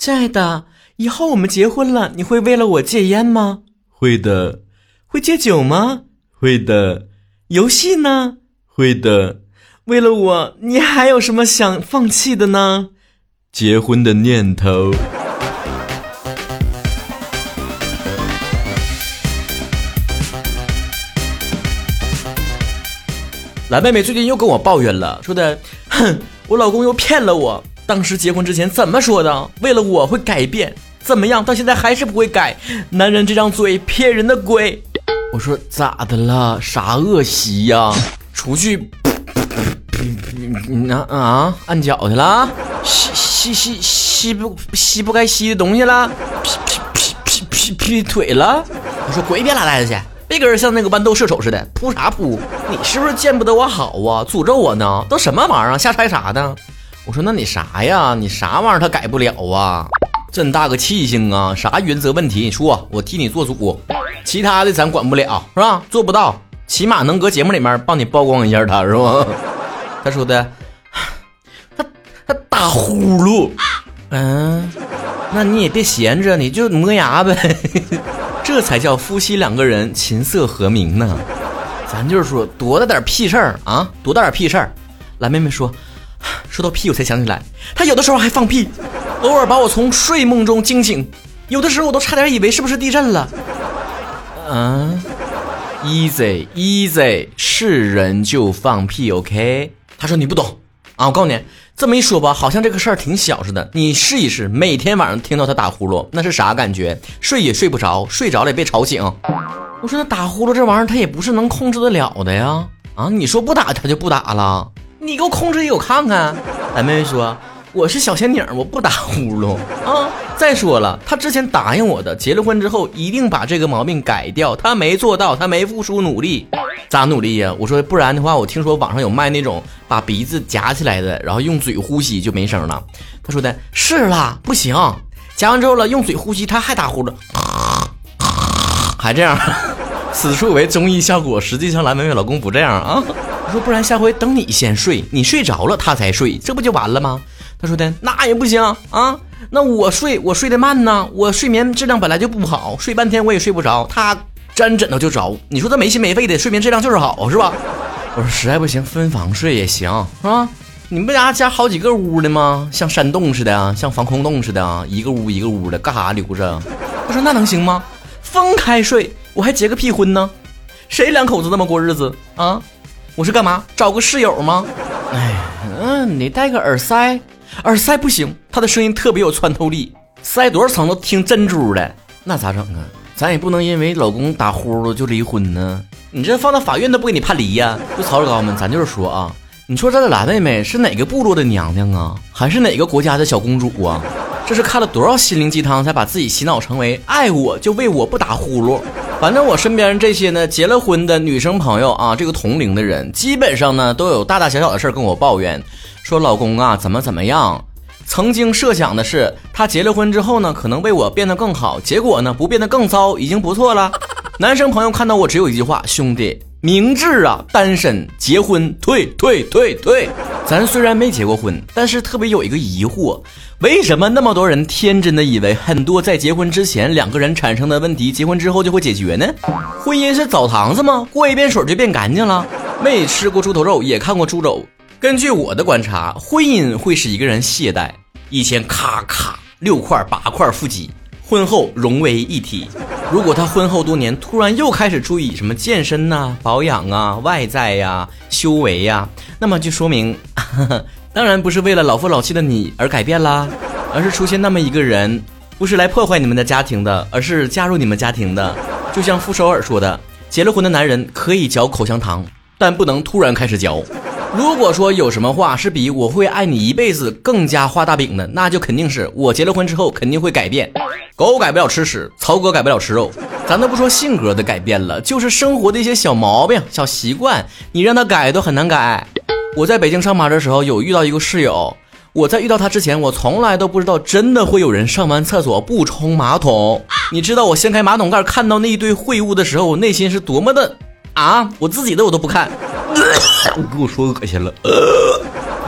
亲爱的，以后我们结婚了，你会为了我戒烟吗？会的。会戒酒吗？会的。游戏呢？会的。为了我，你还有什么想放弃的呢？结婚的念头。蓝妹妹最近又跟我抱怨了，说的，哼，我老公又骗了我。当时结婚之前怎么说的？为了我会改变，怎么样？到现在还是不会改。男人这张嘴骗人的鬼。我说咋的了？啥恶习呀？出去，啊啊，按脚去了？吸吸吸吸不吸不该吸的东西了？劈劈劈劈劈劈腿了？我说滚一边拉袋子去！别跟人像那个豌豆射手似的，扑啥扑？你是不是见不得我好啊？诅咒我呢？都什么玩意儿？瞎猜啥的？我说那你啥呀？你啥玩意儿他改不了啊？真大个气性啊！啥原则问题？你说我替你做主，其他的咱管不了是吧？做不到，起码能搁节目里面帮你曝光一下他是吧？他说的，他他打呼噜，嗯，那你也别闲着，你就磨牙呗。这才叫夫妻两个人琴瑟和鸣呢，咱就是说多大点屁事儿啊，多大点屁事儿。蓝妹妹说，说到屁我才想起来，他有的时候还放屁，偶尔把我从睡梦中惊醒，有的时候我都差点以为是不是地震了。嗯，easy easy，是人就放屁，OK？他说你不懂啊，我告诉你。这么一说吧，好像这个事儿挺小似的。你试一试，每天晚上听到他打呼噜，那是啥感觉？睡也睡不着，睡着了也被吵醒。我说那打呼噜这玩意儿，他也不是能控制得了的呀。啊，你说不打他就不打了，你给我控制给我看看。俺妹妹说。我是小仙女，我不打呼噜啊！再说了，她之前答应我的，结了婚之后一定把这个毛病改掉，她没做到，她没付出努力，咋努力呀？我说不然的话，我听说网上有卖那种把鼻子夹起来的，然后用嘴呼吸就没声了。他说的是啦，不行，夹完之后了，用嘴呼吸他还打呼噜，还这样，此处为综艺效果，实际上蓝妹妹老公不这样啊。我说不然下回等你先睡，你睡着了他才睡，这不就完了吗？他说的那也不行啊，那我睡我睡得慢呢，我睡眠质量本来就不好，睡半天我也睡不着，他沾枕头就着。你说他没心没肺的，睡眠质量就是好是吧？我说实在不行分房睡也行啊，你们家加好几个屋的吗？像山洞似的，像防空洞似的，一个屋一个屋的，干啥留着？他说那能行吗？分开睡，我还结个屁婚呢？谁两口子那么过日子啊？我是干嘛找个室友吗？哎，嗯，你戴个耳塞。耳塞不行，他的声音特别有穿透力，塞多少层都听珍珠的，那咋整啊？咱也不能因为老公打呼噜就离婚呢。你这放到法院都不给你判离呀？就曹志高们，咱就是说啊，你说这蓝妹妹是哪个部落的娘娘啊，还是哪个国家的小公主啊？这是看了多少心灵鸡汤才把自己洗脑成为爱我就为我不打呼噜？反正我身边这些呢结了婚的女生朋友啊，这个同龄的人，基本上呢都有大大小小的事儿跟我抱怨。说老公啊，怎么怎么样？曾经设想的是，他结了婚之后呢，可能为我变得更好。结果呢，不变得更糟，已经不错了。男生朋友看到我只有一句话：兄弟，明智啊，单身结婚退退退退。咱虽然没结过婚，但是特别有一个疑惑：为什么那么多人天真的以为很多在结婚之前两个人产生的问题，结婚之后就会解决呢？婚姻是澡堂子吗？过一遍水就变干净了？没吃过猪头肉，也看过猪肘。根据我的观察，婚姻会使一个人懈怠。以前咔咔六块八块腹肌，婚后融为一体。如果他婚后多年突然又开始注意什么健身呐、保养啊、外在呀、修为呀，那么就说明，当然不是为了老夫老妻的你而改变啦，而是出现那么一个人，不是来破坏你们的家庭的，而是加入你们家庭的。就像傅首尔说的，结了婚的男人可以嚼口香糖，但不能突然开始嚼。如果说有什么话是比我会爱你一辈子更加画大饼的，那就肯定是我结了婚之后肯定会改变。狗改不了吃屎，曹哥改不了吃肉，咱都不说性格的改变了，就是生活的一些小毛病、小习惯，你让他改都很难改。我在北京上班的时候有遇到一个室友，我在遇到他之前，我从来都不知道真的会有人上完厕所不冲马桶。你知道我掀开马桶盖看到那一堆秽物的时候，我内心是多么的啊！我自己的我都不看。给我说恶心了，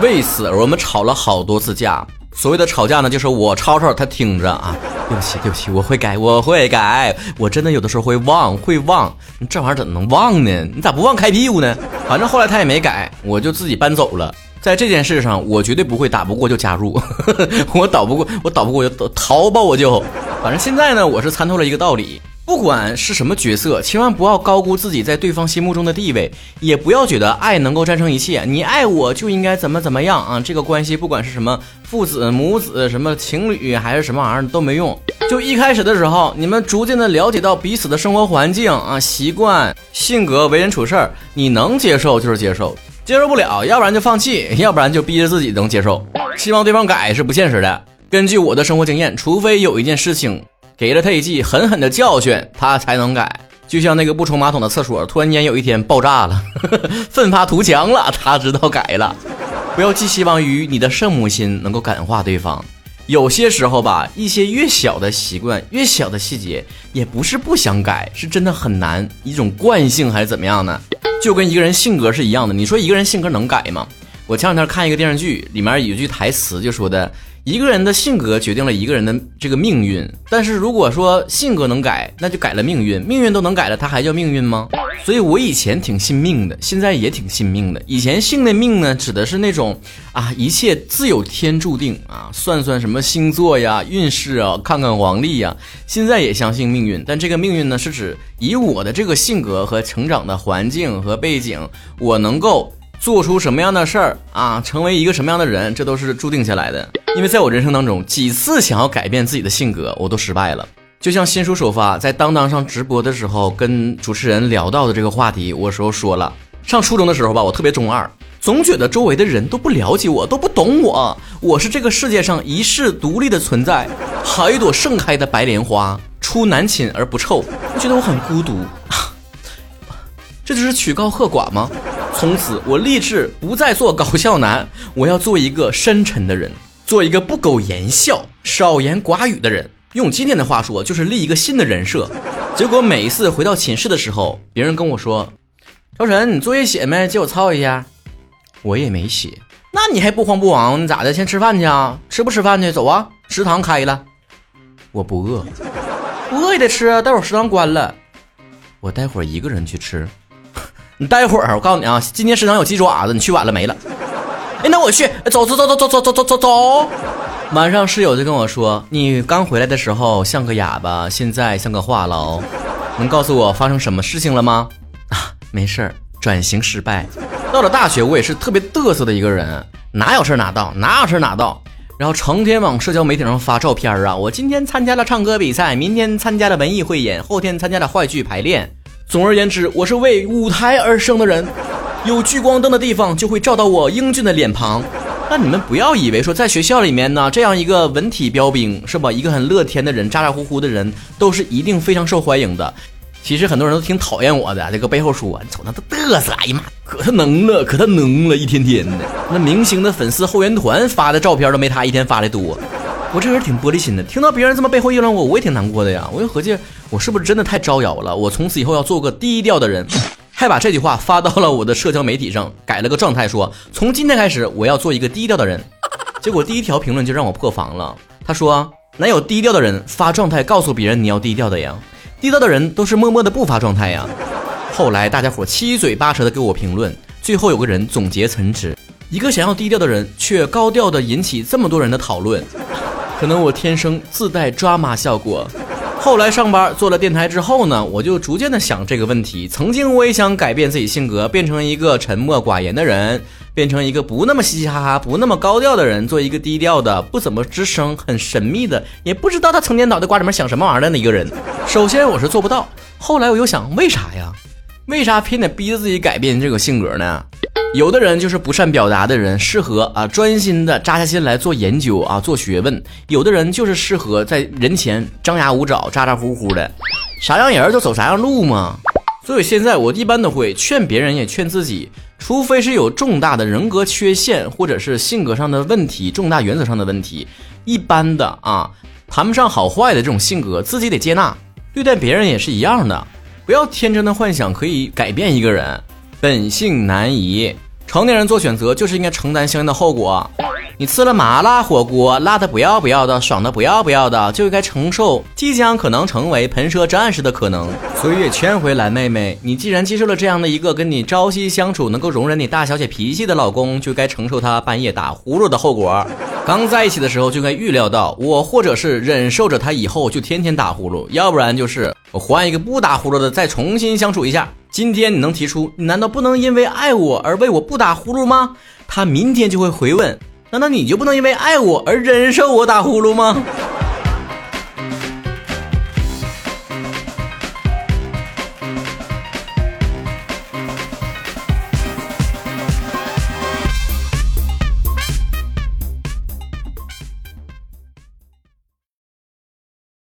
为此我们吵了好多次架。所谓的吵架呢，就是我吵吵，他听着啊。对不起，对不起，我会改，我会改。我真的有的时候会忘，会忘。你这玩意儿怎么能忘呢？你咋不忘开屁股呢？反正后来他也没改，我就自己搬走了。在这件事上，我绝对不会打不过就加入，我打不过，我打不过就逃吧，我就。反正现在呢，我是参透了一个道理。不管是什么角色，千万不要高估自己在对方心目中的地位，也不要觉得爱能够战胜一切。你爱我就应该怎么怎么样啊？这个关系不管是什么父子、母子、什么情侣还是什么玩意儿都没用。就一开始的时候，你们逐渐的了解到彼此的生活环境啊、习惯、性格、为人处事，你能接受就是接受，接受不了，要不然就放弃，要不然就逼着自己能接受。希望对方改是不现实的。根据我的生活经验，除非有一件事情。给了他一记狠狠的教训，他才能改。就像那个不冲马桶的厕所，突然间有一天爆炸了，奋发图强了，他知道改了。不要寄希望于你的圣母心能够感化对方。有些时候吧，一些越小的习惯、越小的细节，也不是不想改，是真的很难，一种惯性还是怎么样呢？就跟一个人性格是一样的。你说一个人性格能改吗？我前两天看一个电视剧，里面有句台词就说的。一个人的性格决定了一个人的这个命运，但是如果说性格能改，那就改了命运。命运都能改了，它还叫命运吗？所以我以前挺信命的，现在也挺信命的。以前信的命呢，指的是那种啊，一切自有天注定啊，算算什么星座呀、运势啊，看看黄历呀。现在也相信命运，但这个命运呢，是指以我的这个性格和成长的环境和背景，我能够。做出什么样的事儿啊，成为一个什么样的人，这都是注定下来的。因为在我人生当中，几次想要改变自己的性格，我都失败了。就像新书首发在当当上直播的时候，跟主持人聊到的这个话题，我时候说了，上初中的时候吧，我特别中二，总觉得周围的人都不了解我，都不懂我，我是这个世界上一世独立的存在，好一朵盛开的白莲花，出男寝而不臭，觉得我很孤独，这就是曲高和寡吗？从此，我立志不再做搞笑男，我要做一个深沉的人，做一个不苟言笑、少言寡语的人。用今天的话说，就是立一个新的人设。结果每一次回到寝室的时候，别人跟我说：“超晨，你作业写没？借我抄一下。”我也没写。那你还不慌不忙？你咋的？先吃饭去啊？吃不吃饭去？走啊！食堂开了。我不饿，不饿也得吃！待会儿食堂关了，我待会儿一个人去吃。你待会儿，我告诉你啊，今天食堂有鸡爪子，你去晚了没了。哎，那我去，走走走走走走走走走走。晚上室友就跟我说，你刚回来的时候像个哑巴，现在像个话痨。能告诉我发生什么事情了吗？啊，没事儿，转型失败。到了大学，我也是特别嘚瑟的一个人，哪有事儿哪到，哪有事儿哪到，然后成天往社交媒体上发照片啊。我今天参加了唱歌比赛，明天参加了文艺汇演，后天参加了话剧排练。总而言之，我是为舞台而生的人，有聚光灯的地方就会照到我英俊的脸庞。那你们不要以为说在学校里面呢，这样一个文体标兵是吧？一个很乐天的人，咋咋呼呼的人，都是一定非常受欢迎的。其实很多人都挺讨厌我的，这个背后说，你瞅那都嘚瑟，哎呀妈，可他能了，可他能了，一天天的。那明星的粉丝后援团发的照片都没他一天发的多。我这人挺玻璃心的，听到别人这么背后议论我，我也挺难过的呀。我就合计，我是不是真的太招摇了？我从此以后要做个低调的人，还把这句话发到了我的社交媒体上，改了个状态，说从今天开始我要做一个低调的人。结果第一条评论就让我破防了，他说哪有低调的人发状态告诉别人你要低调的呀？低调的人都是默默的不发状态呀。后来大家伙七嘴八舌的给我评论，最后有个人总结陈词：一个想要低调的人，却高调的引起这么多人的讨论。可能我天生自带抓马效果。后来上班做了电台之后呢，我就逐渐的想这个问题。曾经我也想改变自己性格，变成一个沉默寡言的人，变成一个不那么嘻嘻哈哈、不那么高调的人，做一个低调的、不怎么吱声、很神秘的，也不知道他成天脑袋瓜里面想什么玩意儿的一个人。首先我是做不到。后来我又想，为啥呀？为啥偏得逼着自己改变这个性格呢？有的人就是不善表达的人，适合啊专心的扎下心来做研究啊做学问；有的人就是适合在人前张牙舞爪、咋咋呼呼的，啥样人就走啥样路嘛。所以现在我一般都会劝别人，也劝自己，除非是有重大的人格缺陷或者是性格上的问题、重大原则上的问题，一般的啊谈不上好坏的这种性格，自己得接纳。对待别人也是一样的，不要天真的幻想可以改变一个人。本性难移，成年人做选择就是应该承担相应的后果。你吃了麻辣火锅，辣的不要不要的，爽的不要不要的，就应该承受即将可能成为喷射战士的可能。所以也劝回蓝妹妹，你既然接受了这样的一个跟你朝夕相处、能够容忍你大小姐脾气的老公，就该承受他半夜打呼噜的后果。刚在一起的时候就该预料到，我或者是忍受着他以后就天天打呼噜，要不然就是我换一个不打呼噜的，再重新相处一下。今天你能提出，你难道不能因为爱我而为我不打呼噜吗？他明天就会回问，难道你就不能因为爱我而忍受我打呼噜吗？